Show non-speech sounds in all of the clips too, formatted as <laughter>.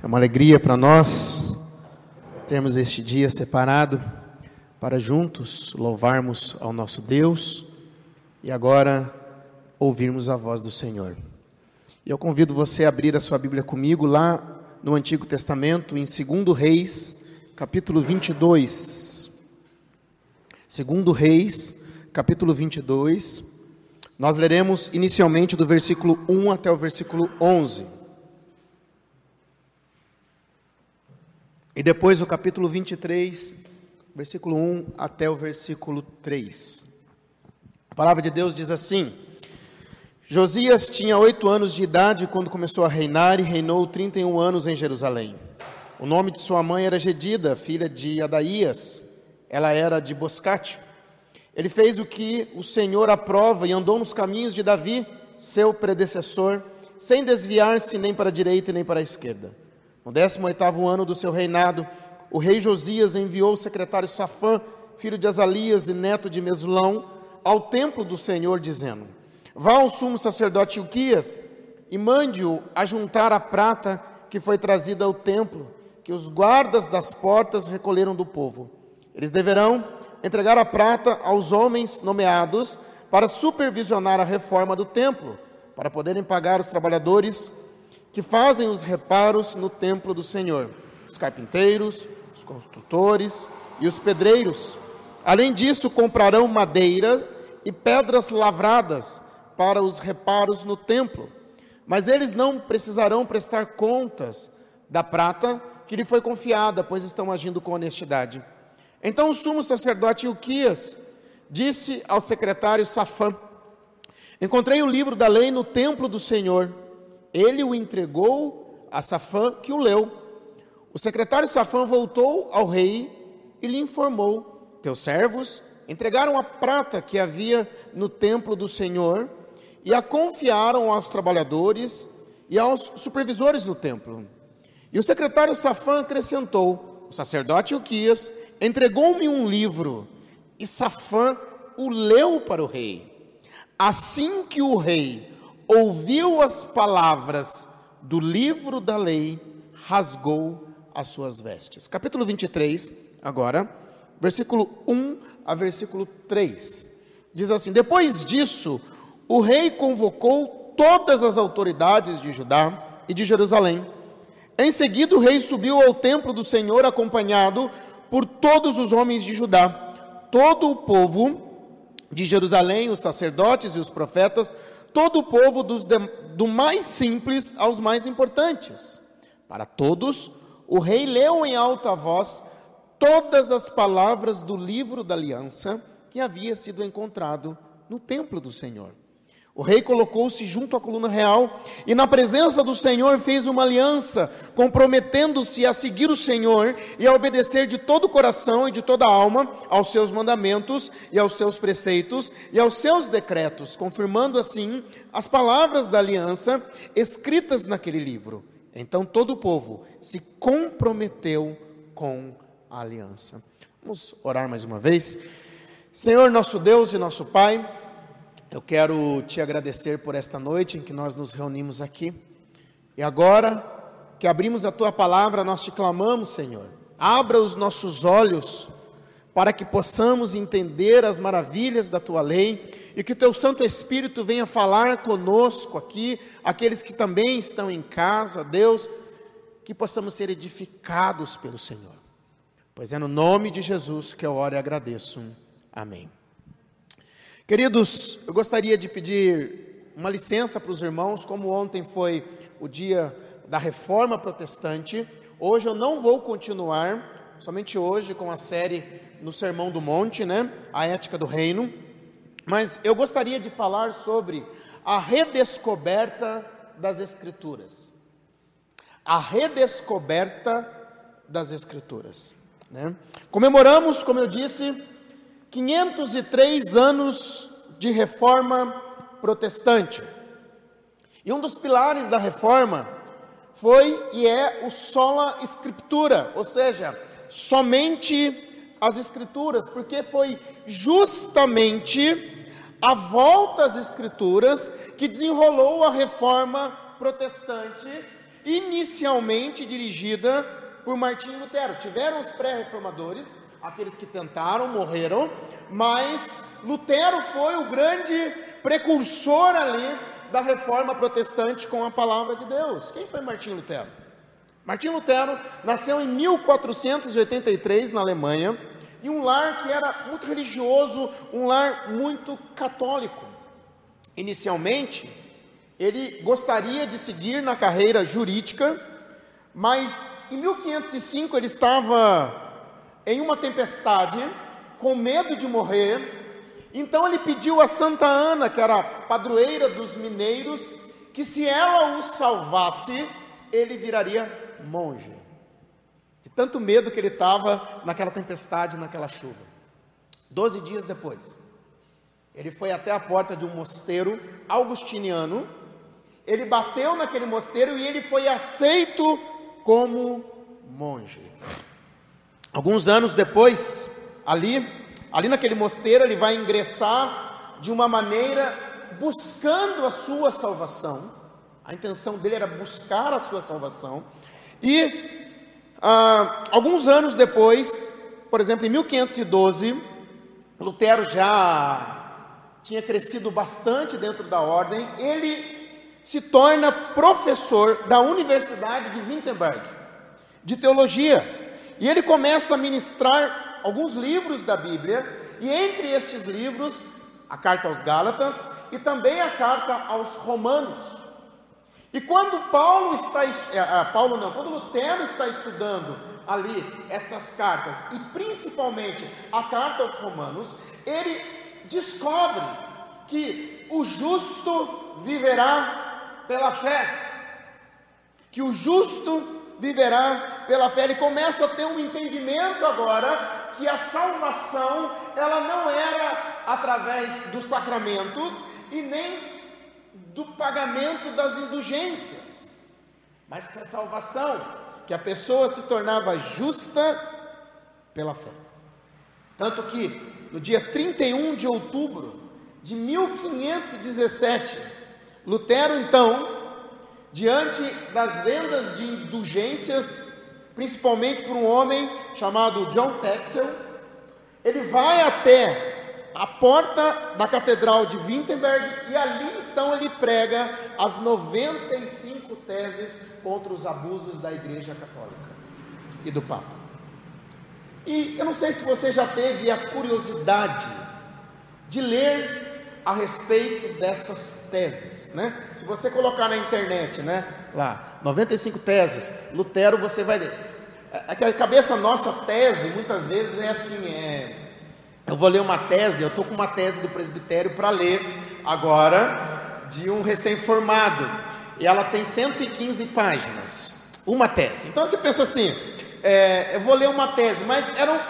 É uma alegria para nós termos este dia separado para juntos louvarmos ao nosso Deus e agora ouvirmos a voz do Senhor. E eu convido você a abrir a sua Bíblia comigo lá no Antigo Testamento, em 2 Reis, capítulo 22. 2 Reis, capítulo 22. Nós leremos inicialmente do versículo 1 até o versículo 11. E depois o capítulo 23, versículo 1 até o versículo 3. A palavra de Deus diz assim: Josias tinha oito anos de idade quando começou a reinar e reinou 31 anos em Jerusalém. O nome de sua mãe era Gedida, filha de Adaías. Ela era de Boscate. Ele fez o que o Senhor aprova e andou nos caminhos de Davi, seu predecessor, sem desviar-se nem para a direita nem para a esquerda. No 18º ano do seu reinado, o rei Josias enviou o secretário Safã, filho de Azalias e neto de Mesulão, ao templo do Senhor, dizendo: Vá ao sumo sacerdote Uquias e mande-o ajuntar a prata que foi trazida ao templo, que os guardas das portas recolheram do povo. Eles deverão entregar a prata aos homens nomeados para supervisionar a reforma do templo, para poderem pagar os trabalhadores que fazem os reparos no templo do Senhor, os carpinteiros, os construtores e os pedreiros. Além disso, comprarão madeira e pedras lavradas para os reparos no templo. Mas eles não precisarão prestar contas da prata que lhe foi confiada, pois estão agindo com honestidade. Então o sumo sacerdote Ilquias disse ao secretário Safã: Encontrei o livro da lei no templo do Senhor ele o entregou a Safã, que o leu. O secretário Safã voltou ao rei e lhe informou: Teus servos entregaram a prata que havia no templo do Senhor e a confiaram aos trabalhadores e aos supervisores no templo. E o secretário Safã acrescentou: O sacerdote Uquias entregou-me um livro e Safã o leu para o rei. Assim que o rei ouviu as palavras do livro da lei, rasgou as suas vestes. Capítulo 23, agora, versículo 1 a versículo 3. Diz assim: Depois disso, o rei convocou todas as autoridades de Judá e de Jerusalém. Em seguida, o rei subiu ao templo do Senhor, acompanhado por todos os homens de Judá. Todo o povo de Jerusalém, os sacerdotes e os profetas, todo o povo, dos, do mais simples aos mais importantes. Para todos, o rei leu em alta voz todas as palavras do livro da aliança que havia sido encontrado no templo do Senhor. O rei colocou-se junto à coluna real e, na presença do Senhor, fez uma aliança, comprometendo-se a seguir o Senhor e a obedecer de todo o coração e de toda a alma aos seus mandamentos e aos seus preceitos e aos seus decretos, confirmando assim as palavras da aliança escritas naquele livro. Então todo o povo se comprometeu com a aliança. Vamos orar mais uma vez. Senhor, nosso Deus e nosso Pai. Eu quero te agradecer por esta noite em que nós nos reunimos aqui. E agora que abrimos a tua palavra, nós te clamamos, Senhor. Abra os nossos olhos para que possamos entender as maravilhas da tua lei e que o teu Santo Espírito venha falar conosco aqui, aqueles que também estão em casa, Deus, que possamos ser edificados pelo Senhor. Pois é no nome de Jesus que eu oro e agradeço. Amém. Queridos, eu gostaria de pedir uma licença para os irmãos, como ontem foi o dia da reforma protestante, hoje eu não vou continuar, somente hoje, com a série no Sermão do Monte, né? A ética do reino, mas eu gostaria de falar sobre a redescoberta das Escrituras. A redescoberta das Escrituras. Né? Comemoramos, como eu disse, 503 anos de reforma protestante. E um dos pilares da reforma foi e é o sola scriptura, ou seja, somente as escrituras, porque foi justamente a volta às escrituras que desenrolou a reforma protestante inicialmente dirigida por Martinho Lutero. Tiveram os pré-reformadores, aqueles que tentaram, morreram, mas Lutero foi o grande precursor ali da reforma protestante com a palavra de Deus. Quem foi Martinho Lutero? Martinho Lutero nasceu em 1483 na Alemanha, em um lar que era muito religioso, um lar muito católico. Inicialmente, ele gostaria de seguir na carreira jurídica, mas em 1505 ele estava em uma tempestade, com medo de morrer, então ele pediu a Santa Ana, que era padroeira dos mineiros, que se ela o salvasse, ele viraria monge. De tanto medo que ele estava naquela tempestade, naquela chuva. Doze dias depois, ele foi até a porta de um mosteiro augustiniano. Ele bateu naquele mosteiro e ele foi aceito como monge. Alguns anos depois, ali, ali naquele mosteiro, ele vai ingressar de uma maneira buscando a sua salvação. A intenção dele era buscar a sua salvação. E ah, alguns anos depois, por exemplo, em 1512, Lutero já tinha crescido bastante dentro da ordem, ele se torna professor da Universidade de Wittenberg, de teologia. E ele começa a ministrar alguns livros da Bíblia, e entre estes livros, a carta aos Gálatas e também a carta aos Romanos. E quando Paulo está, é, Paulo não, quando Lutero está estudando ali estas cartas, e principalmente a carta aos Romanos, ele descobre que o justo viverá pela fé. Que o justo viverá pela fé. Ele começa a ter um entendimento agora que a salvação ela não era através dos sacramentos e nem do pagamento das indulgências, mas que a salvação, que a pessoa se tornava justa pela fé. Tanto que no dia 31 de outubro de 1517, Lutero então, diante das vendas de indulgências, principalmente por um homem chamado John Texel, ele vai até a porta da Catedral de Wittenberg e ali então ele prega as 95 teses contra os abusos da Igreja Católica e do Papa. E eu não sei se você já teve a curiosidade de ler a respeito dessas teses, né? Se você colocar na internet, né, lá, 95 teses, Lutero, você vai ler. É, é a cabeça nossa tese muitas vezes é assim, é eu vou ler uma tese, eu estou com uma tese do presbitério para ler agora, de um recém-formado, e ela tem 115 páginas, uma tese. Então você pensa assim: é, eu vou ler uma tese, mas eram,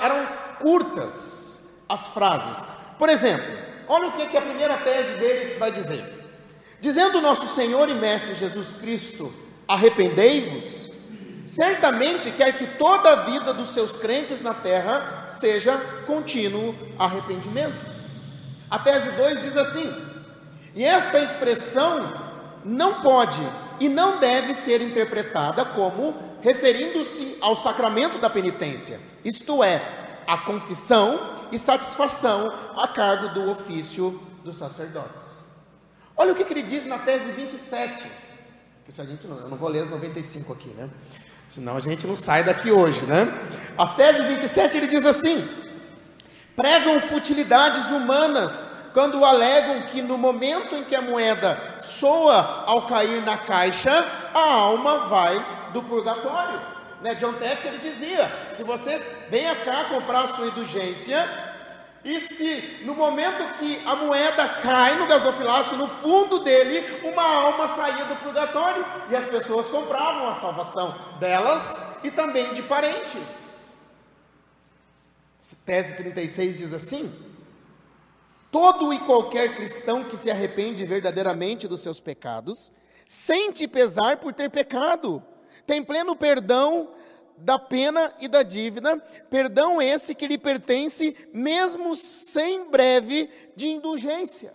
eram curtas as frases. Por exemplo, olha o que, que a primeira tese dele vai dizer: Dizendo nosso Senhor e Mestre Jesus Cristo, arrependei-vos certamente quer que toda a vida dos seus crentes na terra seja contínuo arrependimento. A tese 2 diz assim: e esta expressão não pode e não deve ser interpretada como referindo-se ao sacramento da penitência, isto é, a confissão e satisfação a cargo do ofício dos sacerdotes. Olha o que, que ele diz na tese 27, que se a gente não, eu não vou ler as 95 aqui, né? Senão a gente não sai daqui hoje, né? A tese 27 ele diz assim: pregam futilidades humanas quando alegam que no momento em que a moeda soa ao cair na caixa, a alma vai do purgatório. Né? John Tex ele dizia: se você vem cá comprar a sua indulgência, e se no momento que a moeda cai no gasofilácio, no fundo dele, uma alma saía do purgatório e as pessoas compravam a salvação delas e também de parentes. Tese 36 diz assim: Todo e qualquer cristão que se arrepende verdadeiramente dos seus pecados, sente pesar por ter pecado, tem pleno perdão da pena e da dívida, perdão esse que lhe pertence, mesmo sem breve de indulgência.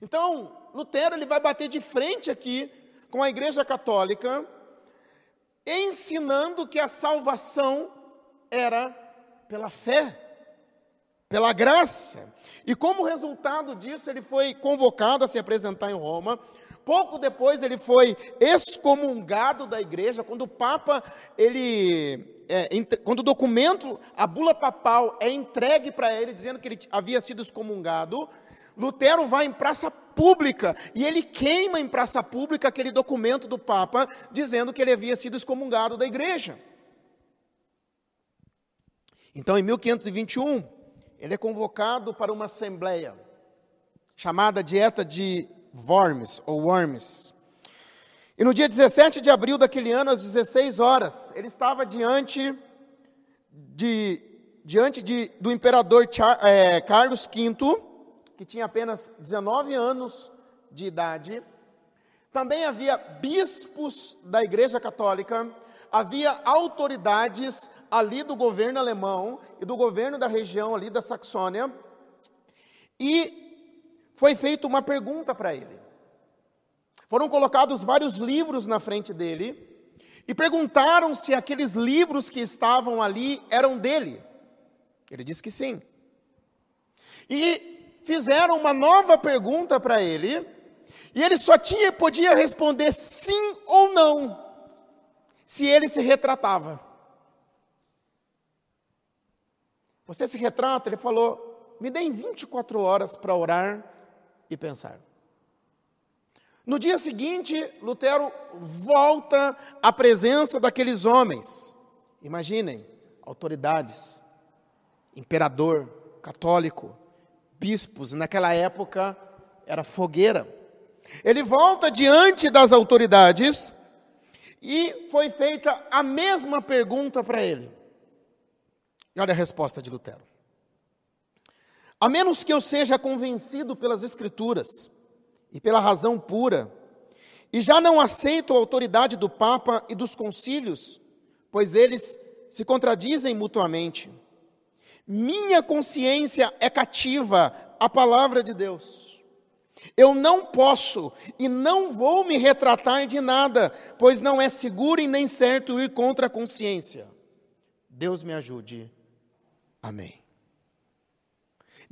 Então, Lutero ele vai bater de frente aqui com a Igreja Católica, ensinando que a salvação era pela fé, pela graça. E como resultado disso, ele foi convocado a se apresentar em Roma. Pouco depois ele foi excomungado da igreja, quando o Papa, ele, é, quando o documento, a bula papal é entregue para ele, dizendo que ele havia sido excomungado, Lutero vai em praça pública e ele queima em praça pública aquele documento do Papa dizendo que ele havia sido excomungado da igreja. Então, em 1521, ele é convocado para uma assembleia chamada Dieta de Worms ou Worms. E no dia 17 de abril daquele ano, às 16 horas, ele estava diante de diante de, do imperador Char, é, Carlos V que tinha apenas 19 anos de idade. Também havia bispos da Igreja Católica, havia autoridades ali do governo alemão e do governo da região ali da Saxônia. E foi feita uma pergunta para ele. Foram colocados vários livros na frente dele e perguntaram se aqueles livros que estavam ali eram dele. Ele disse que sim. E fizeram uma nova pergunta para ele, e ele só tinha podia responder sim ou não, se ele se retratava. Você se retrata? Ele falou: me deem 24 horas para orar e pensar. No dia seguinte, Lutero volta à presença daqueles homens. Imaginem, autoridades, imperador católico, bispos, naquela época era fogueira. Ele volta diante das autoridades e foi feita a mesma pergunta para ele. E olha a resposta de Lutero. A menos que eu seja convencido pelas Escrituras e pela razão pura, e já não aceito a autoridade do Papa e dos concílios, pois eles se contradizem mutuamente. Minha consciência é cativa à palavra de Deus. Eu não posso e não vou me retratar de nada, pois não é seguro e nem certo ir contra a consciência. Deus me ajude. Amém.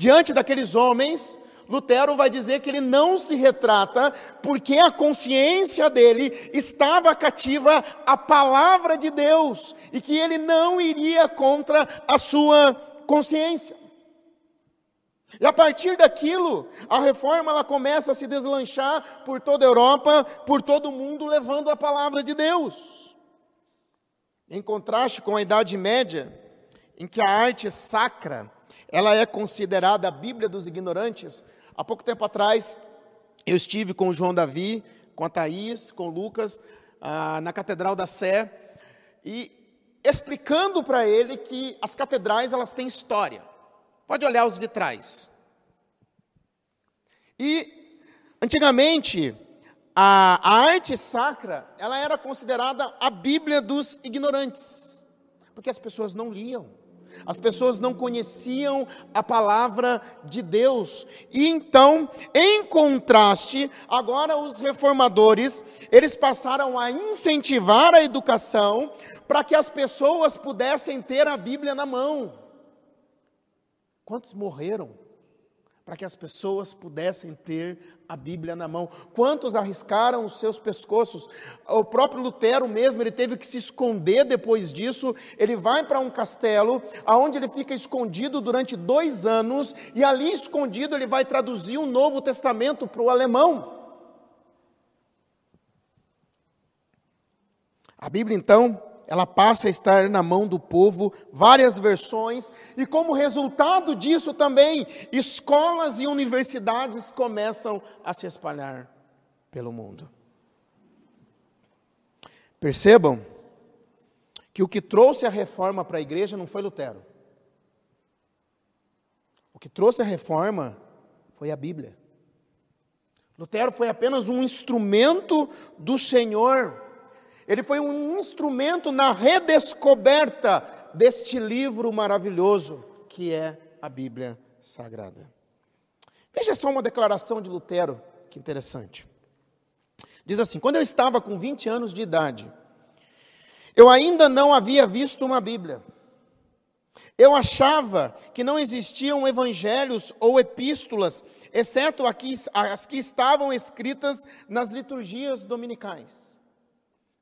Diante daqueles homens, Lutero vai dizer que ele não se retrata porque a consciência dele estava cativa à palavra de Deus e que ele não iria contra a sua consciência. E a partir daquilo, a reforma ela começa a se deslanchar por toda a Europa, por todo o mundo, levando a palavra de Deus. Em contraste com a Idade Média, em que a arte sacra, ela é considerada a Bíblia dos ignorantes. Há pouco tempo atrás, eu estive com o João Davi, com a Thaís, com o Lucas, ah, na Catedral da Sé, e explicando para ele que as catedrais elas têm história. Pode olhar os vitrais. E antigamente a, a arte sacra ela era considerada a Bíblia dos ignorantes, porque as pessoas não liam. As pessoas não conheciam a palavra de Deus. E então, em contraste, agora os reformadores, eles passaram a incentivar a educação para que as pessoas pudessem ter a Bíblia na mão. Quantos morreram para que as pessoas pudessem ter a Bíblia na mão. Quantos arriscaram os seus pescoços? O próprio Lutero mesmo, ele teve que se esconder depois disso. Ele vai para um castelo, aonde ele fica escondido durante dois anos, e ali escondido ele vai traduzir o Novo Testamento para o alemão. A Bíblia, então, ela passa a estar na mão do povo, várias versões, e como resultado disso também, escolas e universidades começam a se espalhar pelo mundo. Percebam que o que trouxe a reforma para a igreja não foi Lutero. O que trouxe a reforma foi a Bíblia. Lutero foi apenas um instrumento do Senhor ele foi um instrumento na redescoberta deste livro maravilhoso que é a Bíblia Sagrada. Veja só uma declaração de Lutero, que interessante. Diz assim: Quando eu estava com 20 anos de idade, eu ainda não havia visto uma Bíblia. Eu achava que não existiam evangelhos ou epístolas, exceto as que estavam escritas nas liturgias dominicais.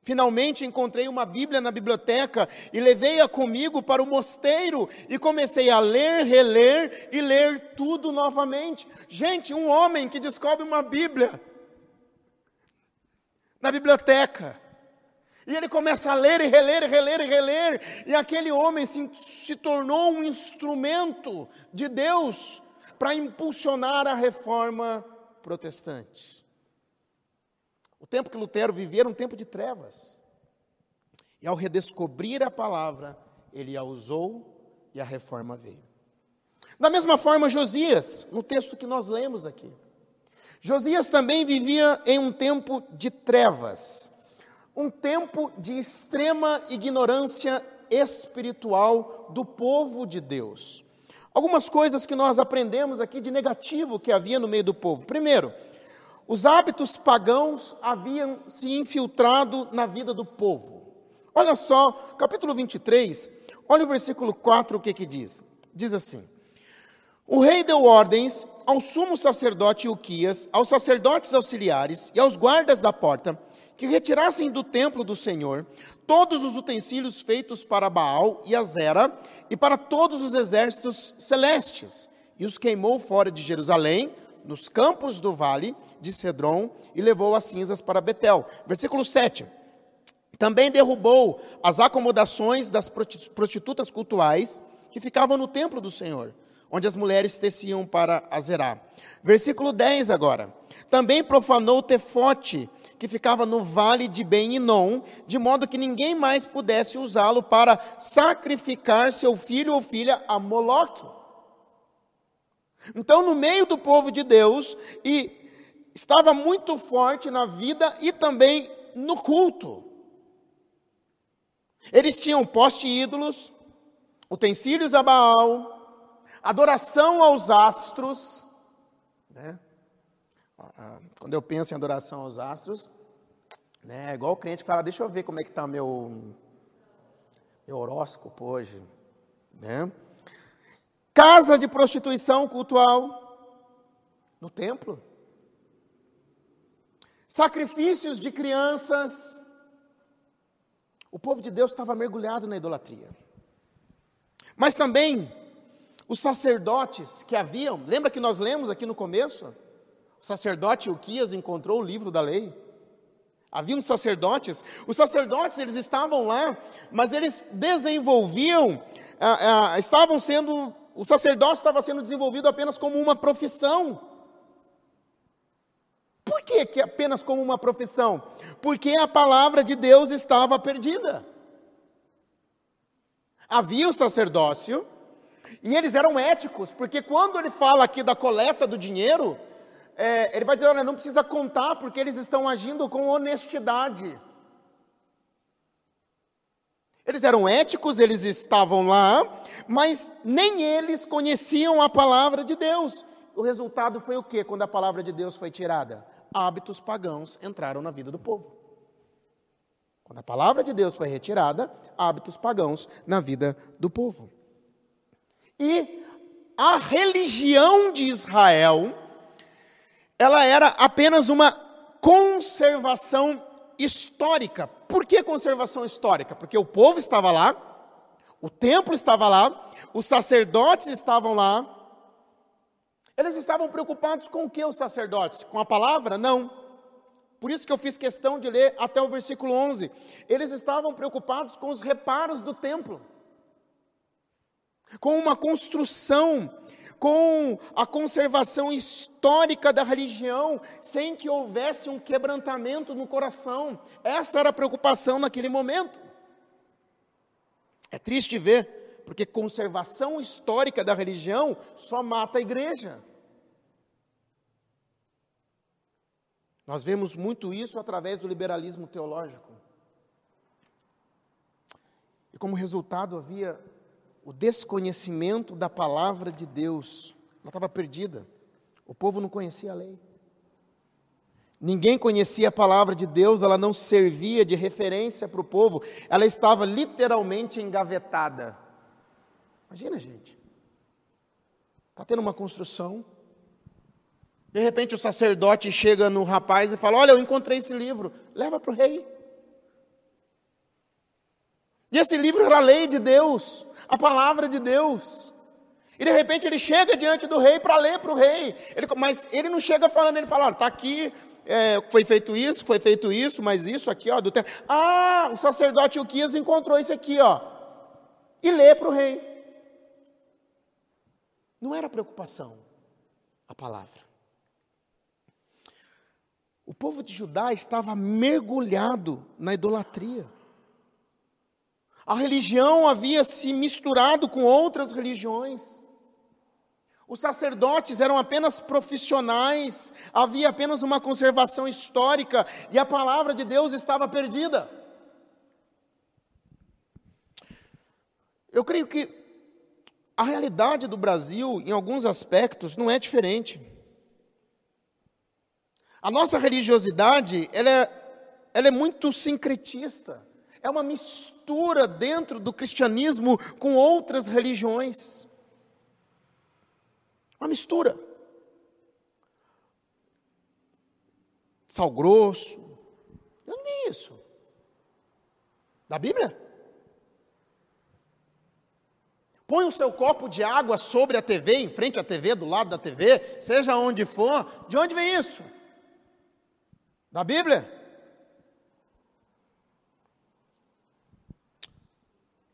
Finalmente encontrei uma Bíblia na biblioteca e levei-a comigo para o mosteiro e comecei a ler, reler e ler tudo novamente. Gente, um homem que descobre uma Bíblia na biblioteca e ele começa a ler e reler, e reler e reler, e aquele homem se, se tornou um instrumento de Deus para impulsionar a reforma protestante. Tempo que Lutero vivia era um tempo de trevas. E ao redescobrir a palavra, ele a usou e a reforma veio. Da mesma forma, Josias, no texto que nós lemos aqui. Josias também vivia em um tempo de trevas um tempo de extrema ignorância espiritual do povo de Deus. Algumas coisas que nós aprendemos aqui de negativo que havia no meio do povo. Primeiro, os hábitos pagãos haviam se infiltrado na vida do povo. Olha só, capítulo 23, olha o versículo 4, o que que diz? Diz assim: O rei deu ordens ao sumo sacerdote Uquias, aos sacerdotes auxiliares e aos guardas da porta que retirassem do templo do Senhor todos os utensílios feitos para Baal e Azera e para todos os exércitos celestes, e os queimou fora de Jerusalém, nos campos do vale de Cedron, e levou as cinzas para Betel. Versículo 7. Também derrubou as acomodações das prostitutas cultuais que ficavam no templo do Senhor, onde as mulheres teciam para Azerá. Versículo 10 agora. Também profanou tefote que ficava no vale de Ben-Inon, de modo que ninguém mais pudesse usá-lo para sacrificar seu filho ou filha a Moloque. Então, no meio do povo de Deus, e estava muito forte na vida e também no culto. Eles tinham poste ídolos, utensílios a Baal, adoração aos astros, né? Ah, quando eu penso em adoração aos astros, né, é igual o crente que fala, deixa eu ver como é que está meu, meu horóscopo hoje. Né? Casa de prostituição cultural no templo. Sacrifícios de crianças. O povo de Deus estava mergulhado na idolatria. Mas também os sacerdotes que haviam, lembra que nós lemos aqui no começo? O sacerdote Uquias encontrou o livro da lei. Haviam sacerdotes, os sacerdotes eles estavam lá, mas eles desenvolviam, ah, ah, estavam sendo, o sacerdócio estava sendo desenvolvido apenas como uma profissão. Por que, que apenas como uma profissão? Porque a palavra de Deus estava perdida. Havia o sacerdócio, e eles eram éticos, porque quando ele fala aqui da coleta do dinheiro, é, ele vai dizer: olha, não precisa contar porque eles estão agindo com honestidade. Eles eram éticos, eles estavam lá, mas nem eles conheciam a palavra de Deus. O resultado foi o que quando a palavra de Deus foi tirada? Hábitos pagãos entraram na vida do povo. Quando a palavra de Deus foi retirada, hábitos pagãos na vida do povo. E a religião de Israel ela era apenas uma conservação histórica. Por que conservação histórica? Porque o povo estava lá, o templo estava lá, os sacerdotes estavam lá. Eles estavam preocupados com o que os sacerdotes? Com a palavra? Não. Por isso que eu fiz questão de ler até o versículo 11. Eles estavam preocupados com os reparos do templo, com uma construção com a conservação histórica da religião, sem que houvesse um quebrantamento no coração. Essa era a preocupação naquele momento. É triste ver, porque conservação histórica da religião só mata a igreja. Nós vemos muito isso através do liberalismo teológico. E como resultado havia o desconhecimento da palavra de Deus. Ela estava perdida. O povo não conhecia a lei. Ninguém conhecia a palavra de Deus, ela não servia de referência para o povo, ela estava literalmente engavetada. Imagina, gente. Está tendo uma construção. De repente o sacerdote chega no rapaz e fala: Olha, eu encontrei esse livro, leva para o rei. E esse livro era a lei de Deus, a palavra de Deus. E de repente ele chega diante do rei para ler para o rei. Ele, mas ele não chega falando, ele fala: está aqui, é, foi feito isso, foi feito isso, mas isso aqui, ó, do tempo. Ah, o sacerdote Uquias encontrou isso aqui, ó. E lê para o rei. Não era preocupação a palavra. O povo de Judá estava mergulhado na idolatria. A religião havia se misturado com outras religiões. Os sacerdotes eram apenas profissionais, havia apenas uma conservação histórica e a palavra de Deus estava perdida. Eu creio que a realidade do Brasil, em alguns aspectos, não é diferente. A nossa religiosidade, ela é, ela é muito sincretista. É uma mistura dentro do cristianismo com outras religiões. Uma mistura. Sal grosso. Eu não vi isso. Da Bíblia? Põe o seu copo de água sobre a TV, em frente à TV, do lado da TV, seja onde for. De onde vem isso? Da Bíblia?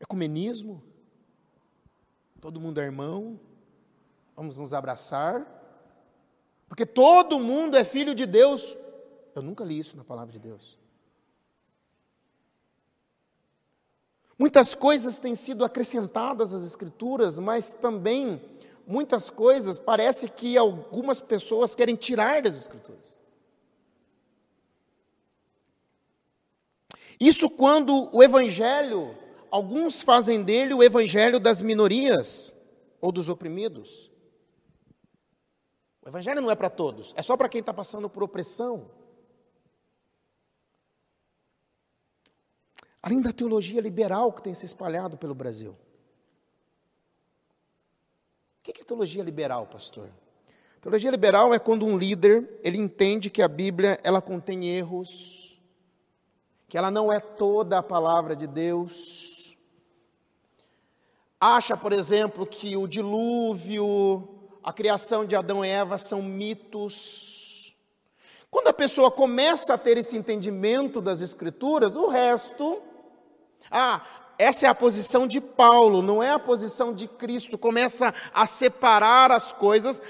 Ecumenismo? Todo mundo é irmão? Vamos nos abraçar. Porque todo mundo é filho de Deus. Eu nunca li isso na palavra de Deus. Muitas coisas têm sido acrescentadas às Escrituras, mas também muitas coisas parece que algumas pessoas querem tirar das Escrituras. Isso quando o Evangelho, alguns fazem dele o Evangelho das minorias ou dos oprimidos. O Evangelho não é para todos, é só para quem está passando por opressão. Além da teologia liberal que tem se espalhado pelo Brasil. O que é teologia liberal, pastor? Teologia liberal é quando um líder ele entende que a Bíblia ela contém erros, que ela não é toda a palavra de Deus. Acha, por exemplo, que o dilúvio, a criação de Adão e Eva são mitos. Quando a pessoa começa a ter esse entendimento das Escrituras, o resto. Ah, essa é a posição de Paulo, não é a posição de Cristo. Começa a separar as coisas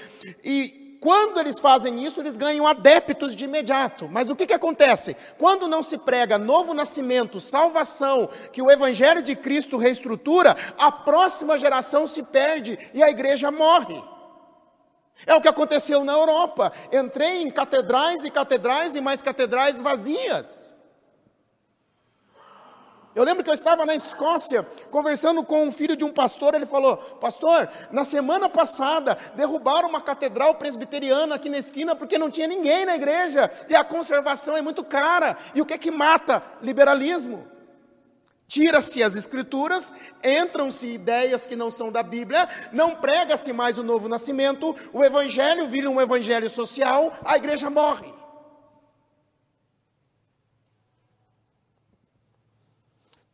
e quando eles fazem isso, eles ganham adeptos de imediato. Mas o que, que acontece? Quando não se prega novo nascimento, salvação, que o Evangelho de Cristo reestrutura, a próxima geração se perde e a igreja morre. É o que aconteceu na Europa. Entrei em catedrais e catedrais e mais catedrais vazias. Eu lembro que eu estava na Escócia conversando com um filho de um pastor. Ele falou: Pastor, na semana passada derrubaram uma catedral presbiteriana aqui na esquina porque não tinha ninguém na igreja e a conservação é muito cara. E o que é que mata? Liberalismo. Tira-se as escrituras, entram-se ideias que não são da Bíblia, não prega-se mais o novo nascimento, o evangelho vira um evangelho social, a igreja morre.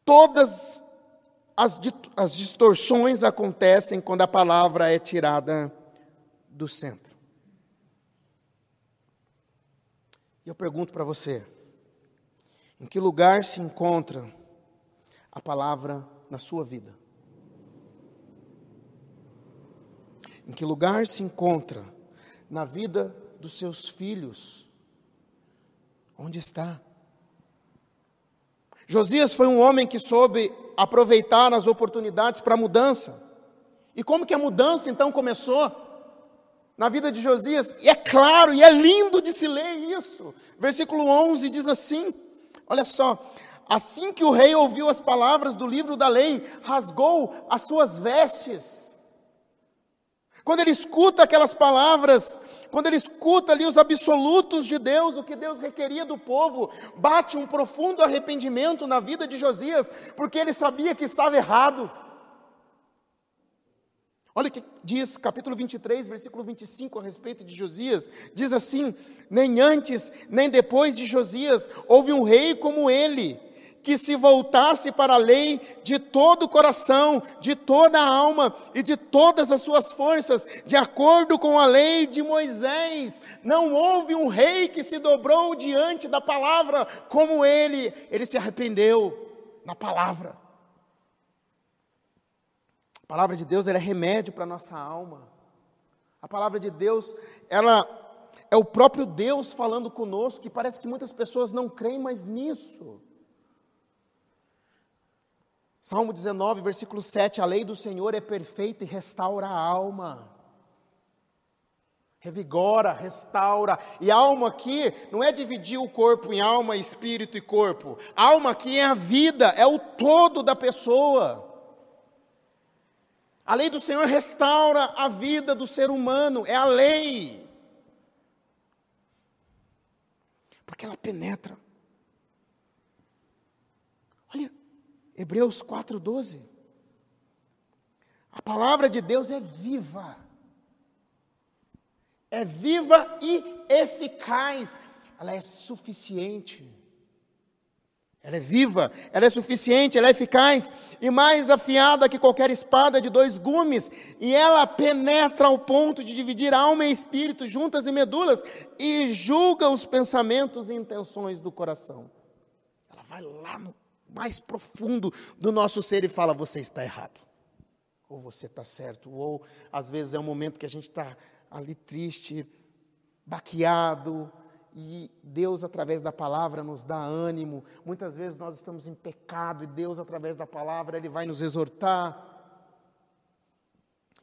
Todas as, as distorções acontecem quando a palavra é tirada do centro. E eu pergunto para você: em que lugar se encontra a palavra na sua vida? Em que lugar se encontra na vida dos seus filhos? Onde está? Josias foi um homem que soube aproveitar as oportunidades para a mudança. E como que a mudança então começou? Na vida de Josias, e é claro, e é lindo de se ler isso. Versículo 11 diz assim: Olha só, Assim que o rei ouviu as palavras do livro da lei, rasgou as suas vestes. Quando ele escuta aquelas palavras, quando ele escuta ali os absolutos de Deus, o que Deus requeria do povo, bate um profundo arrependimento na vida de Josias, porque ele sabia que estava errado. Olha o que diz capítulo 23, versículo 25 a respeito de Josias. Diz assim: Nem antes, nem depois de Josias houve um rei como ele, que se voltasse para a lei de todo o coração, de toda a alma e de todas as suas forças, de acordo com a lei de Moisés. Não houve um rei que se dobrou diante da palavra como ele. Ele se arrependeu na palavra. A palavra de Deus é remédio para a nossa alma. A palavra de Deus, ela é o próprio Deus falando conosco, e parece que muitas pessoas não creem mais nisso. Salmo 19, versículo 7: A lei do Senhor é perfeita e restaura a alma. Revigora, restaura. E alma aqui não é dividir o corpo em alma, espírito e corpo. Alma aqui é a vida, é o todo da pessoa. A lei do Senhor restaura a vida do ser humano, é a lei. Porque ela penetra. Olha, Hebreus 4,12. A palavra de Deus é viva. É viva e eficaz. Ela é suficiente ela é viva, ela é suficiente, ela é eficaz e mais afiada que qualquer espada de dois gumes, e ela penetra ao ponto de dividir alma e espírito, juntas e medulas, e julga os pensamentos e intenções do coração. Ela vai lá no mais profundo do nosso ser e fala: você está errado, ou você está certo, ou às vezes é um momento que a gente está ali triste, baqueado, e Deus, através da palavra, nos dá ânimo. Muitas vezes nós estamos em pecado e Deus, através da palavra, Ele vai nos exortar.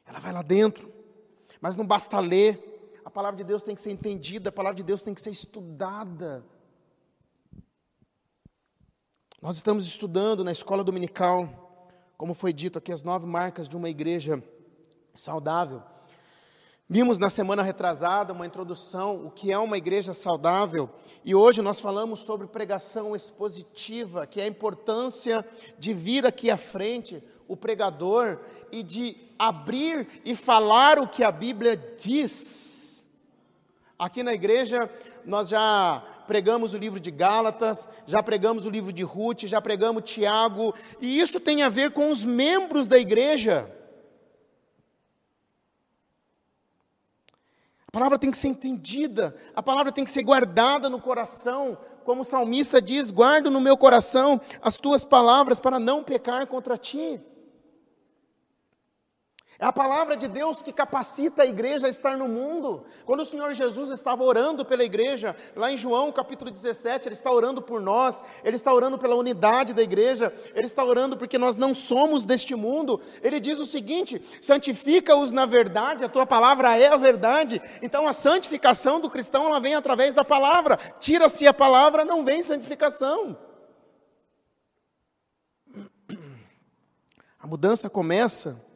Ela vai lá dentro, mas não basta ler, a palavra de Deus tem que ser entendida, a palavra de Deus tem que ser estudada. Nós estamos estudando na escola dominical, como foi dito aqui, as nove marcas de uma igreja saudável. Vimos na semana retrasada uma introdução, o que é uma igreja saudável, e hoje nós falamos sobre pregação expositiva, que é a importância de vir aqui à frente o pregador e de abrir e falar o que a Bíblia diz. Aqui na igreja nós já pregamos o livro de Gálatas, já pregamos o livro de Ruth, já pregamos Tiago, e isso tem a ver com os membros da igreja. A palavra tem que ser entendida, a palavra tem que ser guardada no coração, como o salmista diz: guardo no meu coração as tuas palavras para não pecar contra ti. É a palavra de Deus que capacita a igreja a estar no mundo. Quando o Senhor Jesus estava orando pela igreja, lá em João capítulo 17, Ele está orando por nós, Ele está orando pela unidade da igreja, Ele está orando porque nós não somos deste mundo. Ele diz o seguinte: santifica-os na verdade, a tua palavra é a verdade. Então a santificação do cristão ela vem através da palavra. Tira-se a palavra, não vem santificação. A mudança começa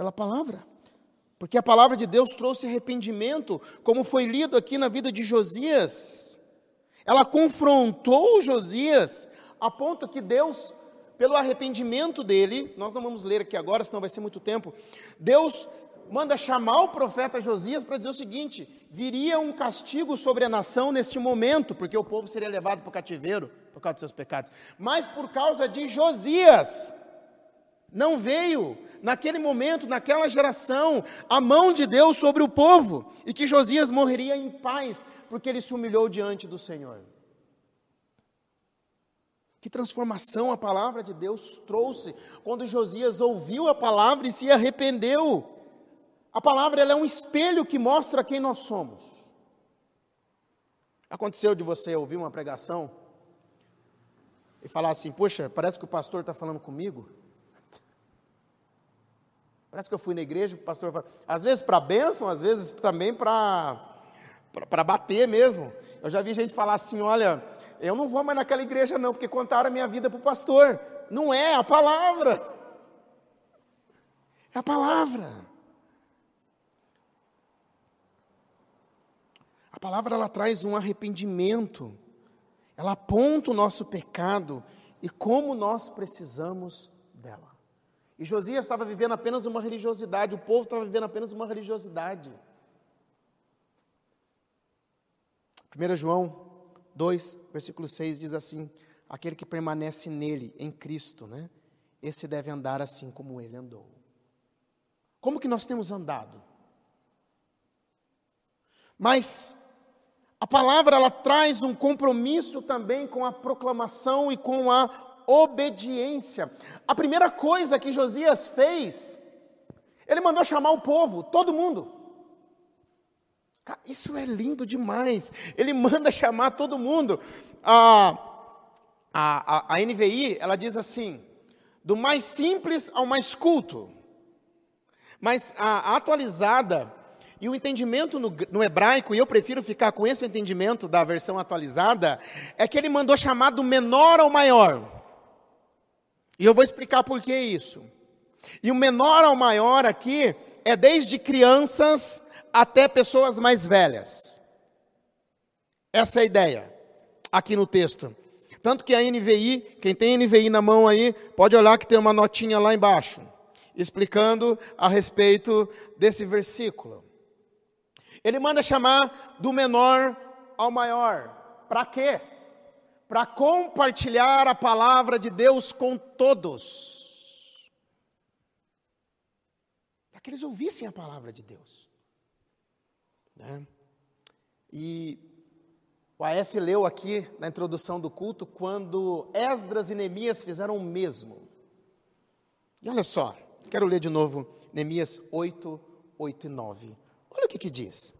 pela palavra. Porque a palavra de Deus trouxe arrependimento, como foi lido aqui na vida de Josias. Ela confrontou Josias, a ponto que Deus, pelo arrependimento dele, nós não vamos ler aqui agora, senão vai ser muito tempo. Deus manda chamar o profeta Josias para dizer o seguinte: viria um castigo sobre a nação neste momento, porque o povo seria levado para o cativeiro por causa dos seus pecados, mas por causa de Josias. Não veio naquele momento, naquela geração, a mão de Deus sobre o povo e que Josias morreria em paz, porque ele se humilhou diante do Senhor. Que transformação a palavra de Deus trouxe quando Josias ouviu a palavra e se arrependeu. A palavra é um espelho que mostra quem nós somos. Aconteceu de você ouvir uma pregação e falar assim: Poxa, parece que o pastor está falando comigo. Parece que eu fui na igreja, o pastor fala, às vezes para bênção, às vezes também para bater mesmo. Eu já vi gente falar assim: olha, eu não vou mais naquela igreja não, porque contaram a minha vida para o pastor. Não é a palavra, é a palavra. A palavra ela traz um arrependimento, ela aponta o nosso pecado e como nós precisamos dela. E Josias estava vivendo apenas uma religiosidade, o povo estava vivendo apenas uma religiosidade. 1 João 2, versículo 6 diz assim: Aquele que permanece nele, em Cristo, né? Esse deve andar assim como ele andou. Como que nós temos andado? Mas a palavra ela traz um compromisso também com a proclamação e com a obediência. A primeira coisa que Josias fez, ele mandou chamar o povo, todo mundo. Isso é lindo demais. Ele manda <laughs> chamar todo mundo. A, a, a, a NVI, ela diz assim: do mais simples ao mais culto. Mas a, a atualizada e o entendimento no, no, hebraico, e eu prefiro ficar com esse entendimento da versão atualizada, é que ele mandou chamar do menor ao maior. E eu vou explicar por que isso. E o menor ao maior aqui é desde crianças até pessoas mais velhas. Essa é a ideia aqui no texto. Tanto que a NVI, quem tem NVI na mão aí, pode olhar que tem uma notinha lá embaixo, explicando a respeito desse versículo. Ele manda chamar do menor ao maior. Para quê? Para compartilhar a palavra de Deus com todos. Para que eles ouvissem a palavra de Deus. Né? E o AF leu aqui na introdução do culto quando Esdras e Neemias fizeram o mesmo. E olha só, quero ler de novo Neemias 8, 8 e 9. Olha o que, que diz.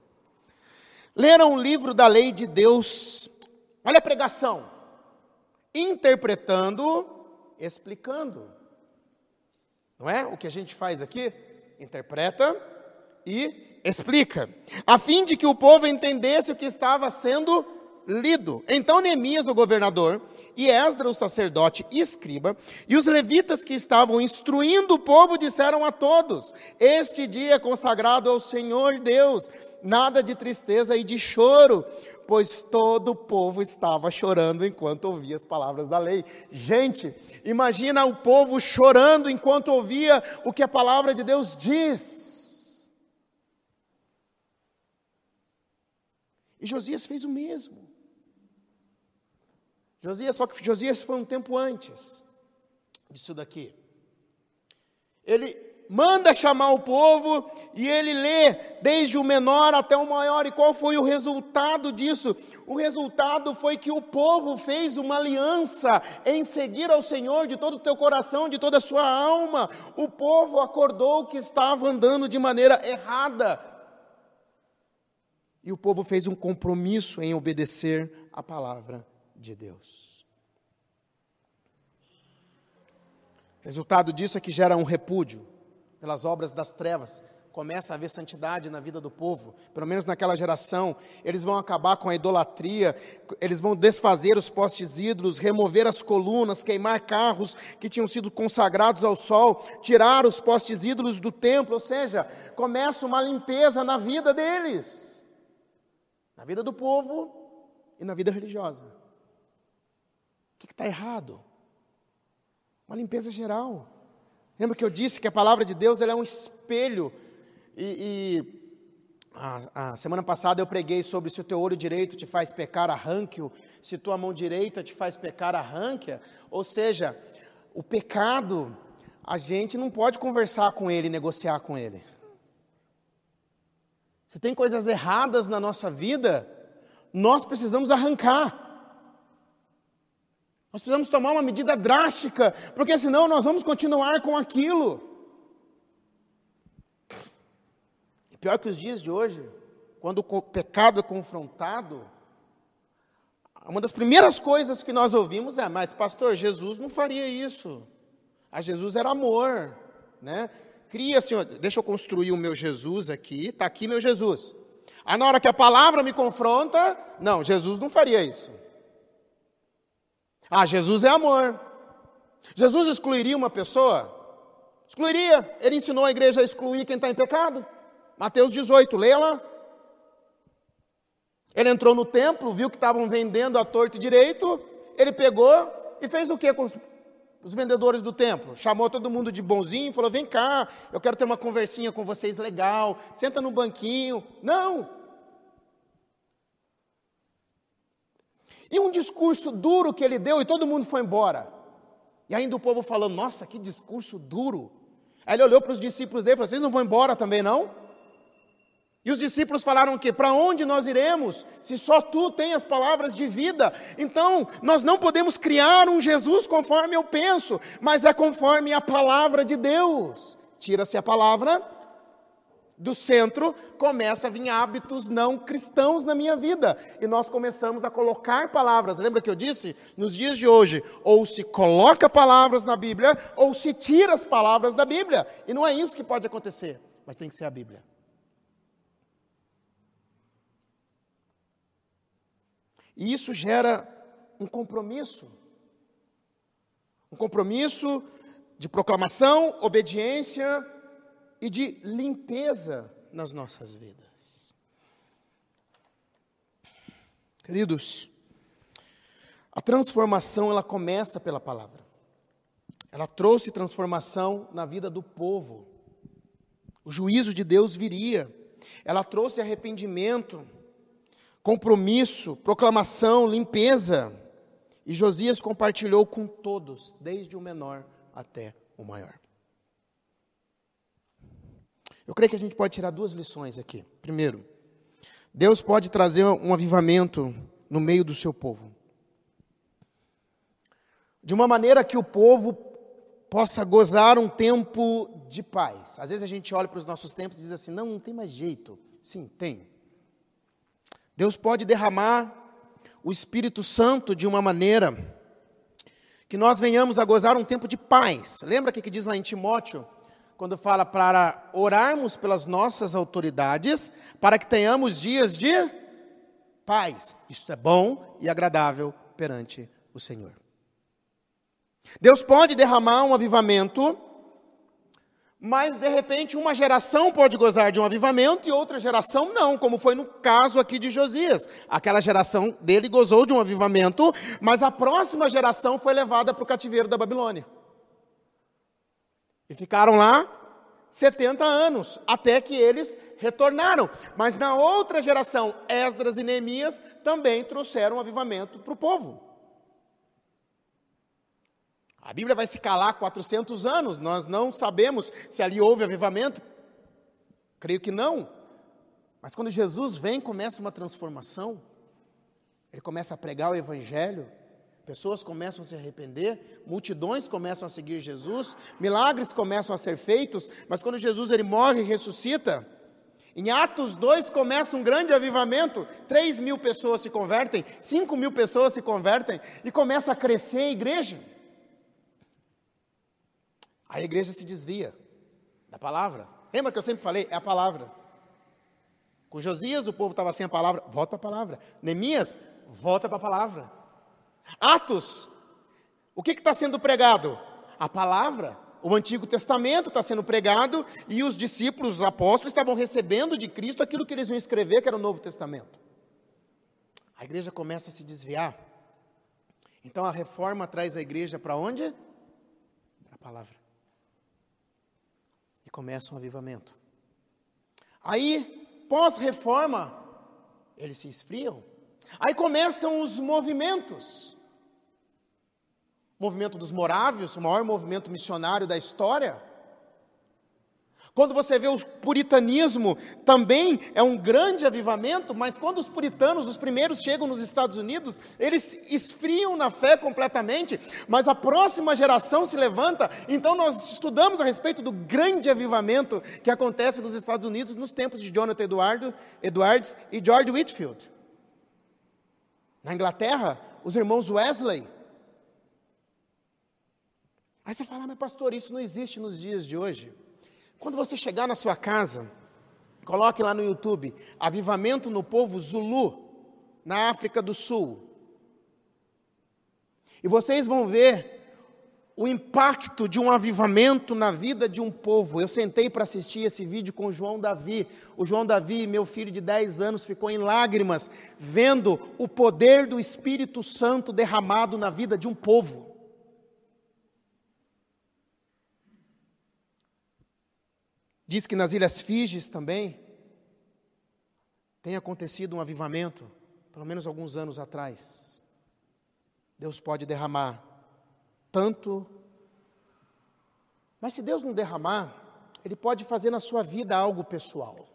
Leram o livro da lei de Deus, olha a pregação, interpretando, explicando. Não é o que a gente faz aqui? Interpreta e explica, a fim de que o povo entendesse o que estava sendo lido. Então Neemias, o governador, e Esdras, o sacerdote e escriba, e os levitas que estavam instruindo o povo disseram a todos: Este dia é consagrado ao Senhor Deus, nada de tristeza e de choro, pois todo o povo estava chorando enquanto ouvia as palavras da lei. Gente, imagina o povo chorando enquanto ouvia o que a palavra de Deus diz. E Josias fez o mesmo. Josias, só que Josias foi um tempo antes disso daqui. Ele manda chamar o povo e ele lê desde o menor até o maior. E qual foi o resultado disso? O resultado foi que o povo fez uma aliança em seguir ao Senhor de todo o teu coração, de toda a sua alma. O povo acordou que estava andando de maneira errada. E o povo fez um compromisso em obedecer a palavra de Deus. Resultado disso é que gera um repúdio pelas obras das trevas. Começa a haver santidade na vida do povo, pelo menos naquela geração. Eles vão acabar com a idolatria, eles vão desfazer os postes ídolos, remover as colunas, queimar carros que tinham sido consagrados ao sol, tirar os postes ídolos do templo, ou seja, começa uma limpeza na vida deles, na vida do povo e na vida religiosa. O que está errado? Uma limpeza geral. Lembra que eu disse que a palavra de Deus é um espelho. E, e a, a, semana passada eu preguei sobre se o teu olho direito te faz pecar, arranque-o. Se tua mão direita te faz pecar, arranque-a. Ou seja, o pecado, a gente não pode conversar com ele, negociar com ele. Se tem coisas erradas na nossa vida, nós precisamos arrancar. Nós precisamos tomar uma medida drástica, porque senão nós vamos continuar com aquilo. E pior que os dias de hoje, quando o pecado é confrontado, uma das primeiras coisas que nós ouvimos é: mas pastor, Jesus não faria isso. A Jesus era amor, né? Cria, Senhor, deixa eu construir o meu Jesus aqui, está aqui meu Jesus. Aí na hora que a palavra me confronta, não, Jesus não faria isso. Ah, Jesus é amor. Jesus excluiria uma pessoa? Excluiria. Ele ensinou a igreja a excluir quem está em pecado. Mateus 18, leia lá. Ele entrou no templo, viu que estavam vendendo a torto e direito, ele pegou e fez o que com os vendedores do templo? Chamou todo mundo de bonzinho falou: Vem cá, eu quero ter uma conversinha com vocês legal, senta no banquinho. Não! E um discurso duro que ele deu e todo mundo foi embora. E ainda o povo falando: Nossa, que discurso duro. Aí ele olhou para os discípulos dele e falou: Vocês não vão embora também não? E os discípulos falaram que para onde nós iremos se só tu tens as palavras de vida? Então, nós não podemos criar um Jesus conforme eu penso, mas é conforme a palavra de Deus. Tira-se a palavra do centro, começa a vir hábitos não cristãos na minha vida. E nós começamos a colocar palavras. Lembra que eu disse? Nos dias de hoje, ou se coloca palavras na Bíblia, ou se tira as palavras da Bíblia. E não é isso que pode acontecer, mas tem que ser a Bíblia. E isso gera um compromisso. Um compromisso de proclamação, obediência e de limpeza nas nossas vidas. Queridos, a transformação ela começa pela palavra. Ela trouxe transformação na vida do povo. O juízo de Deus viria. Ela trouxe arrependimento compromisso, proclamação, limpeza. E Josias compartilhou com todos, desde o menor até o maior. Eu creio que a gente pode tirar duas lições aqui. Primeiro, Deus pode trazer um avivamento no meio do seu povo. De uma maneira que o povo possa gozar um tempo de paz. Às vezes a gente olha para os nossos tempos e diz assim: não, não tem mais jeito. Sim, tem. Deus pode derramar o Espírito Santo de uma maneira que nós venhamos a gozar um tempo de paz. Lembra o que diz lá em Timóteo, quando fala para orarmos pelas nossas autoridades, para que tenhamos dias de paz. Isto é bom e agradável perante o Senhor. Deus pode derramar um avivamento mas de repente uma geração pode gozar de um avivamento e outra geração não, como foi no caso aqui de Josias. Aquela geração dele gozou de um avivamento, mas a próxima geração foi levada para o cativeiro da Babilônia. E ficaram lá 70 anos, até que eles retornaram. Mas na outra geração, Esdras e Neemias também trouxeram avivamento para o povo. A Bíblia vai se calar 400 anos, nós não sabemos se ali houve avivamento. Creio que não. Mas quando Jesus vem, começa uma transformação. Ele começa a pregar o Evangelho, pessoas começam a se arrepender, multidões começam a seguir Jesus, milagres começam a ser feitos, mas quando Jesus ele morre e ressuscita, em Atos 2 começa um grande avivamento, 3 mil pessoas se convertem, 5 mil pessoas se convertem, e começa a crescer a igreja. A igreja se desvia da palavra. Lembra que eu sempre falei? É a palavra. Com Josias, o povo estava sem a palavra, volta para a palavra. Neemias, volta para a palavra. Atos, o que está sendo pregado? A palavra. O Antigo Testamento está sendo pregado e os discípulos, os apóstolos, estavam recebendo de Cristo aquilo que eles iam escrever, que era o Novo Testamento. A igreja começa a se desviar. Então a reforma traz a igreja para onde? Para a palavra e começa um avivamento. Aí, pós-reforma, eles se esfriam. Aí começam os movimentos. O movimento dos morávios, o maior movimento missionário da história. Quando você vê o puritanismo, também é um grande avivamento, mas quando os puritanos, os primeiros, chegam nos Estados Unidos, eles esfriam na fé completamente, mas a próxima geração se levanta. Então, nós estudamos a respeito do grande avivamento que acontece nos Estados Unidos nos tempos de Jonathan Eduardo, Edwards e George Whitfield. Na Inglaterra, os irmãos Wesley. Aí você fala, mas pastor, isso não existe nos dias de hoje. Quando você chegar na sua casa, coloque lá no YouTube Avivamento no povo Zulu, na África do Sul. E vocês vão ver o impacto de um avivamento na vida de um povo. Eu sentei para assistir esse vídeo com o João Davi. O João Davi, meu filho de 10 anos, ficou em lágrimas vendo o poder do Espírito Santo derramado na vida de um povo. Diz que nas Ilhas Fijis também tem acontecido um avivamento, pelo menos alguns anos atrás. Deus pode derramar tanto. Mas se Deus não derramar, Ele pode fazer na sua vida algo pessoal.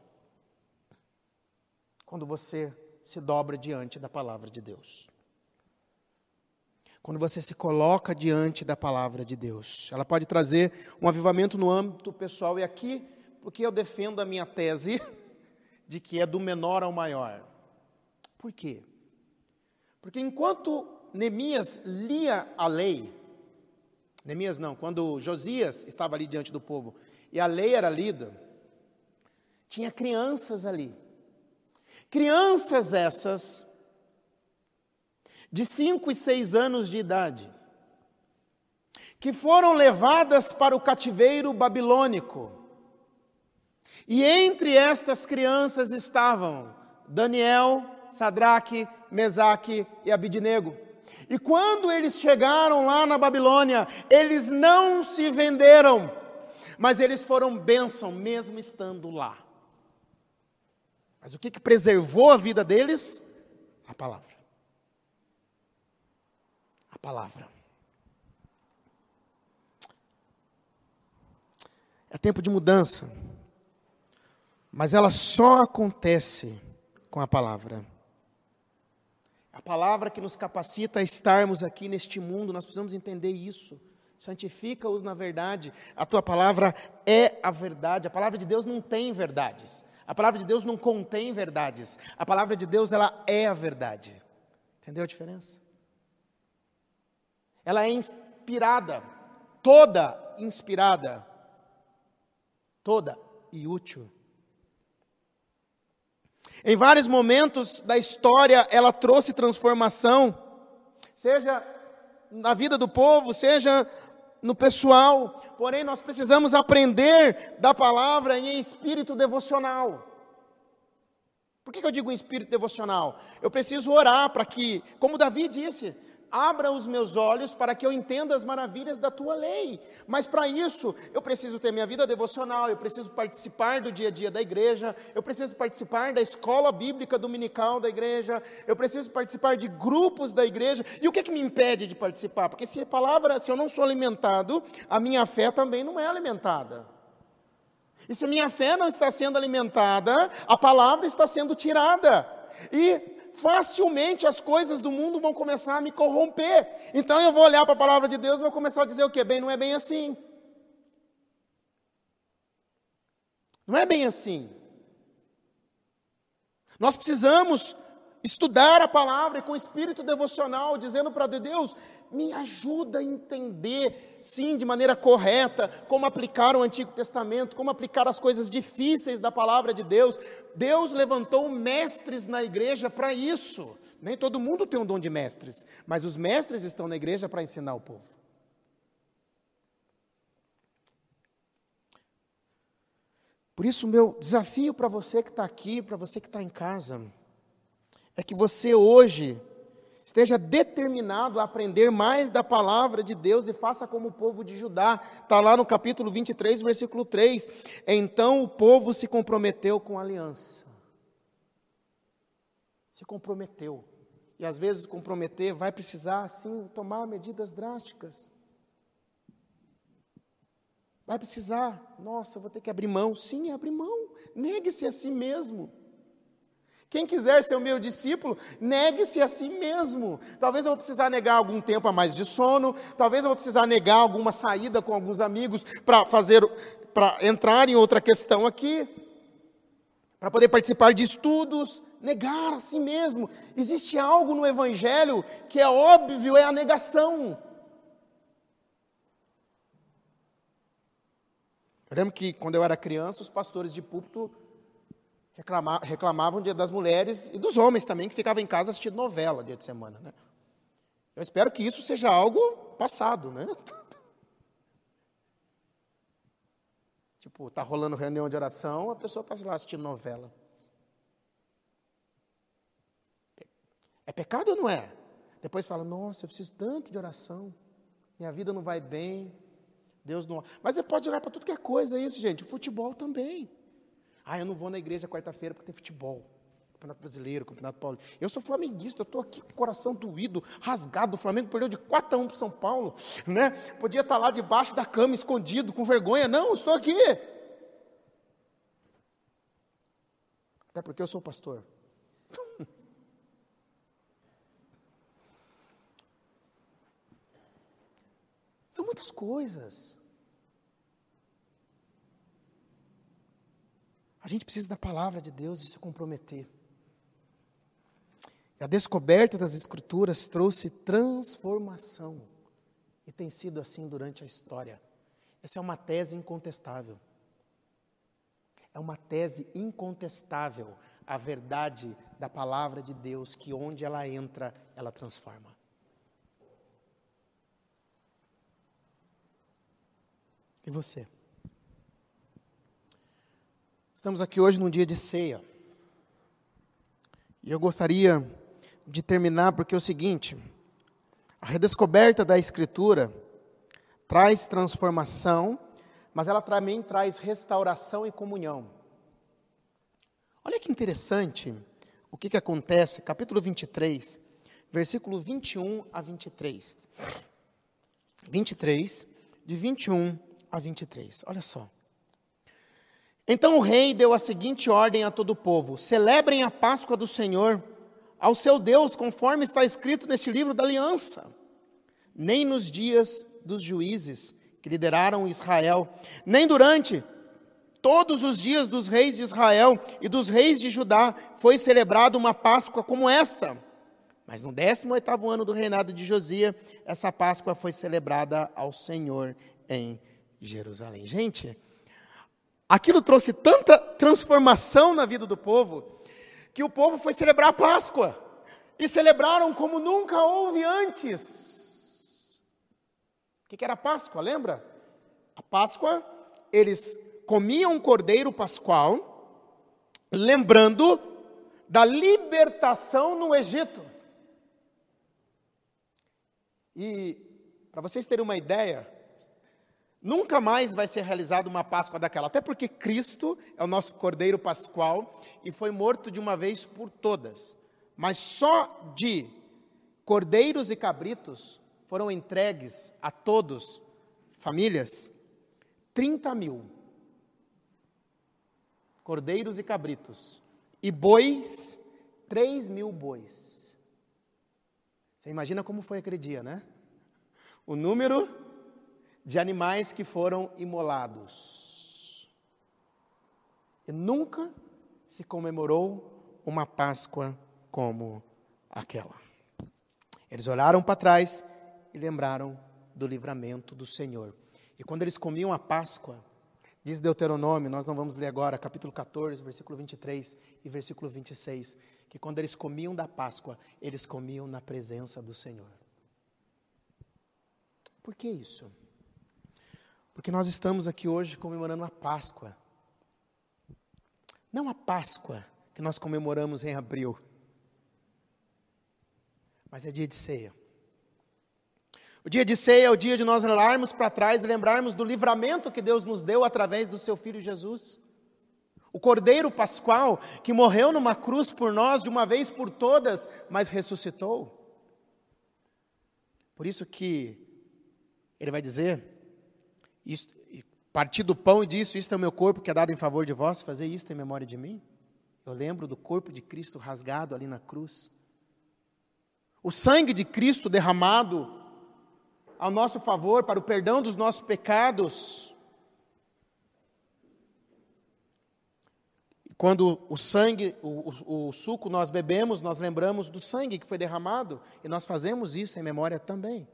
Quando você se dobra diante da palavra de Deus. Quando você se coloca diante da palavra de Deus. Ela pode trazer um avivamento no âmbito pessoal. E aqui, porque eu defendo a minha tese <laughs> de que é do menor ao maior. Por quê? Porque enquanto Neemias lia a lei, Neemias não, quando Josias estava ali diante do povo e a lei era lida, tinha crianças ali. Crianças essas, de 5 e 6 anos de idade, que foram levadas para o cativeiro babilônico. E entre estas crianças estavam Daniel, Sadraque, Mesaque e Abidnego. E quando eles chegaram lá na Babilônia, eles não se venderam, mas eles foram bênção mesmo estando lá. Mas o que, que preservou a vida deles? A palavra. A palavra. É tempo de mudança, mas ela só acontece com a palavra. Palavra que nos capacita a estarmos aqui neste mundo, nós precisamos entender isso. Santifica-os na verdade. A tua palavra é a verdade. A palavra de Deus não tem verdades. A palavra de Deus não contém verdades. A palavra de Deus, ela é a verdade. Entendeu a diferença? Ela é inspirada, toda inspirada, toda e útil. Em vários momentos da história, ela trouxe transformação, seja na vida do povo, seja no pessoal. Porém, nós precisamos aprender da palavra em espírito devocional. Por que, eu digo em espírito devocional? Eu preciso orar para que, como Davi disse, abra os meus olhos para que eu entenda as maravilhas da tua lei. Mas para isso, eu preciso ter minha vida devocional, eu preciso participar do dia a dia da igreja, eu preciso participar da escola bíblica dominical da igreja, eu preciso participar de grupos da igreja. E o que, é que me impede de participar? Porque se a palavra, se eu não sou alimentado, a minha fé também não é alimentada. E se a minha fé não está sendo alimentada, a palavra está sendo tirada. E facilmente as coisas do mundo vão começar a me corromper. Então eu vou olhar para a palavra de Deus e vou começar a dizer o que? Bem, não é bem assim. Não é bem assim. Nós precisamos estudar a palavra com espírito devocional, dizendo para Deus, me ajuda a entender, sim, de maneira correta, como aplicar o Antigo Testamento, como aplicar as coisas difíceis da palavra de Deus. Deus levantou mestres na igreja para isso. Nem todo mundo tem um dom de mestres, mas os mestres estão na igreja para ensinar o povo. Por isso, o meu desafio para você que está aqui, para você que está em casa, é que você hoje esteja determinado a aprender mais da palavra de Deus e faça como o povo de Judá. Está lá no capítulo 23, versículo 3. Então o povo se comprometeu com a aliança. Se comprometeu. E às vezes comprometer vai precisar, sim, tomar medidas drásticas. Vai precisar, nossa, vou ter que abrir mão. Sim, abrir mão. Negue-se a si mesmo. Quem quiser ser o meu discípulo, negue-se a si mesmo. Talvez eu vou precisar negar algum tempo a mais de sono, talvez eu vou precisar negar alguma saída com alguns amigos para fazer para entrar em outra questão aqui, para poder participar de estudos, negar a si mesmo. Existe algo no evangelho que é óbvio, é a negação. Eu lembro que quando eu era criança, os pastores de púlpito reclamavam das mulheres e dos homens também, que ficavam em casa assistindo novela dia de semana. Né? Eu espero que isso seja algo passado, né? <laughs> Tipo, tá rolando reunião de oração, a pessoa está lá assistindo novela. É pecado ou não é? Depois fala, nossa, eu preciso tanto de oração, minha vida não vai bem, Deus não. Mas você pode orar para tudo que é coisa, é isso, gente. O futebol também. Ah, eu não vou na igreja quarta-feira porque tem futebol. Campeonato Brasileiro, Campeonato Paulista. Eu sou flamenguista, eu estou aqui com o coração doído, rasgado. O Flamengo perdeu de 4 a 1 para São Paulo. Né? Podia estar lá debaixo da cama, escondido, com vergonha. Não, estou aqui. Até porque eu sou pastor. <laughs> São muitas coisas. A gente precisa da palavra de Deus e se comprometer. E a descoberta das Escrituras trouxe transformação. E tem sido assim durante a história. Essa é uma tese incontestável. É uma tese incontestável a verdade da palavra de Deus, que onde ela entra, ela transforma. E você? Estamos aqui hoje num dia de ceia. E eu gostaria de terminar porque é o seguinte: a redescoberta da Escritura traz transformação, mas ela também traz restauração e comunhão. Olha que interessante o que, que acontece, capítulo 23, versículo 21 a 23. 23, de 21 a 23. Olha só. Então o rei deu a seguinte ordem a todo o povo: celebrem a Páscoa do Senhor ao seu Deus, conforme está escrito neste livro da aliança. Nem nos dias dos juízes que lideraram Israel, nem durante todos os dias dos reis de Israel e dos reis de Judá foi celebrada uma Páscoa como esta. Mas no 18º ano do reinado de Josia, essa Páscoa foi celebrada ao Senhor em Jerusalém. Gente, aquilo trouxe tanta transformação na vida do povo, que o povo foi celebrar a Páscoa. E celebraram como nunca houve antes. O que era a Páscoa, lembra? A Páscoa, eles comiam um cordeiro pascual, lembrando da libertação no Egito. E, para vocês terem uma ideia, Nunca mais vai ser realizada uma Páscoa daquela, até porque Cristo é o nosso Cordeiro Pascual e foi morto de uma vez por todas. Mas só de cordeiros e cabritos foram entregues a todos, famílias, 30 mil. Cordeiros e cabritos. E bois, 3 mil bois. Você imagina como foi aquele dia, né? O número de animais que foram imolados. E nunca se comemorou uma Páscoa como aquela. Eles olharam para trás e lembraram do livramento do Senhor. E quando eles comiam a Páscoa, diz Deuteronômio, nós não vamos ler agora, capítulo 14, versículo 23 e versículo 26, que quando eles comiam da Páscoa, eles comiam na presença do Senhor. Por que isso? Porque nós estamos aqui hoje comemorando a Páscoa. Não a Páscoa que nós comemoramos em abril, mas é dia de ceia. O dia de ceia é o dia de nós olharmos para trás e lembrarmos do livramento que Deus nos deu através do seu Filho Jesus. O Cordeiro Pascual que morreu numa cruz por nós de uma vez por todas, mas ressuscitou. Por isso que ele vai dizer isto, partir do pão e disse: Isto é o meu corpo que é dado em favor de vós, fazer isto em memória de mim. Eu lembro do corpo de Cristo rasgado ali na cruz. O sangue de Cristo derramado ao nosso favor para o perdão dos nossos pecados. Quando o sangue, o, o, o, suco nós bebemos, nós lembramos do sangue que foi derramado e nós fazemos isso em memória também.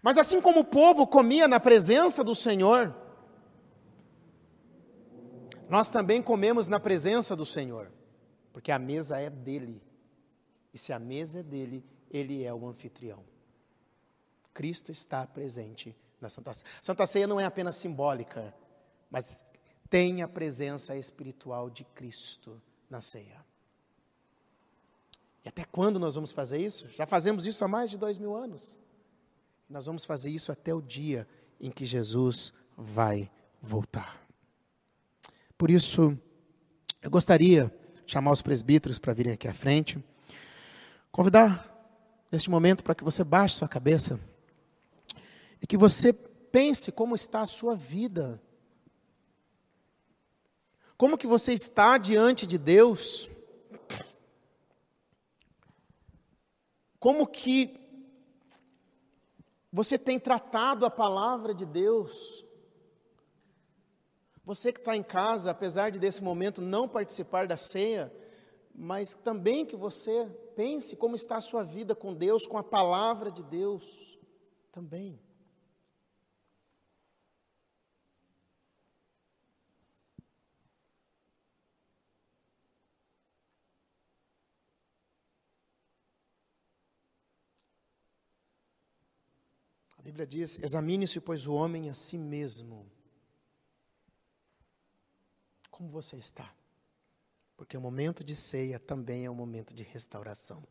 Mas assim como o povo comia na presença do Senhor, nós também comemos na presença do Senhor, porque a mesa é dele. E se a mesa é dele, ele é o anfitrião. Cristo está presente na Santa Ceia. Santa Ceia não é apenas simbólica mas tenha a presença espiritual de Cristo na ceia. E até quando nós vamos fazer isso? Já fazemos isso há mais de dois mil anos. Nós vamos fazer isso até o dia em que Jesus vai voltar. Por isso, eu gostaria de chamar os presbíteros para virem aqui à frente, convidar neste momento para que você baixe sua cabeça e que você pense como está a sua vida. Como que você está diante de Deus? Como que você tem tratado a palavra de Deus? Você que está em casa, apesar de desse momento não participar da ceia, mas também que você pense como está a sua vida com Deus, com a palavra de Deus também. Bíblia diz: examine-se, pois, o homem a si mesmo. Como você está? Porque o momento de ceia também é um momento de restauração.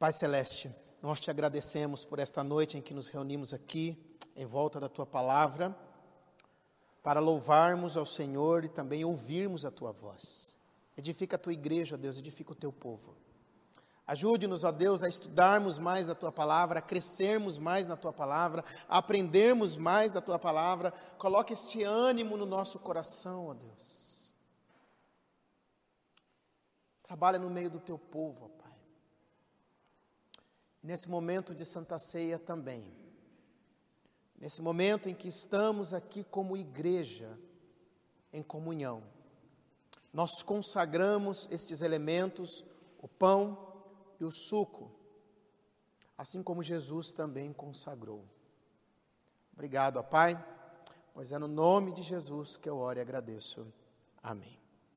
Pai Celeste, nós te agradecemos por esta noite em que nos reunimos aqui, em volta da tua palavra, para louvarmos ao Senhor e também ouvirmos a tua voz. Edifica a tua igreja, ó Deus, edifica o teu povo. Ajude-nos, ó Deus, a estudarmos mais da tua palavra, a crescermos mais na tua palavra, a aprendermos mais da tua palavra. Coloque este ânimo no nosso coração, ó Deus. Trabalha no meio do teu povo, ó nesse momento de Santa Ceia também, nesse momento em que estamos aqui como igreja em comunhão, nós consagramos estes elementos, o pão e o suco, assim como Jesus também consagrou. Obrigado, Pai, pois é no nome de Jesus que eu oro e agradeço. Amém.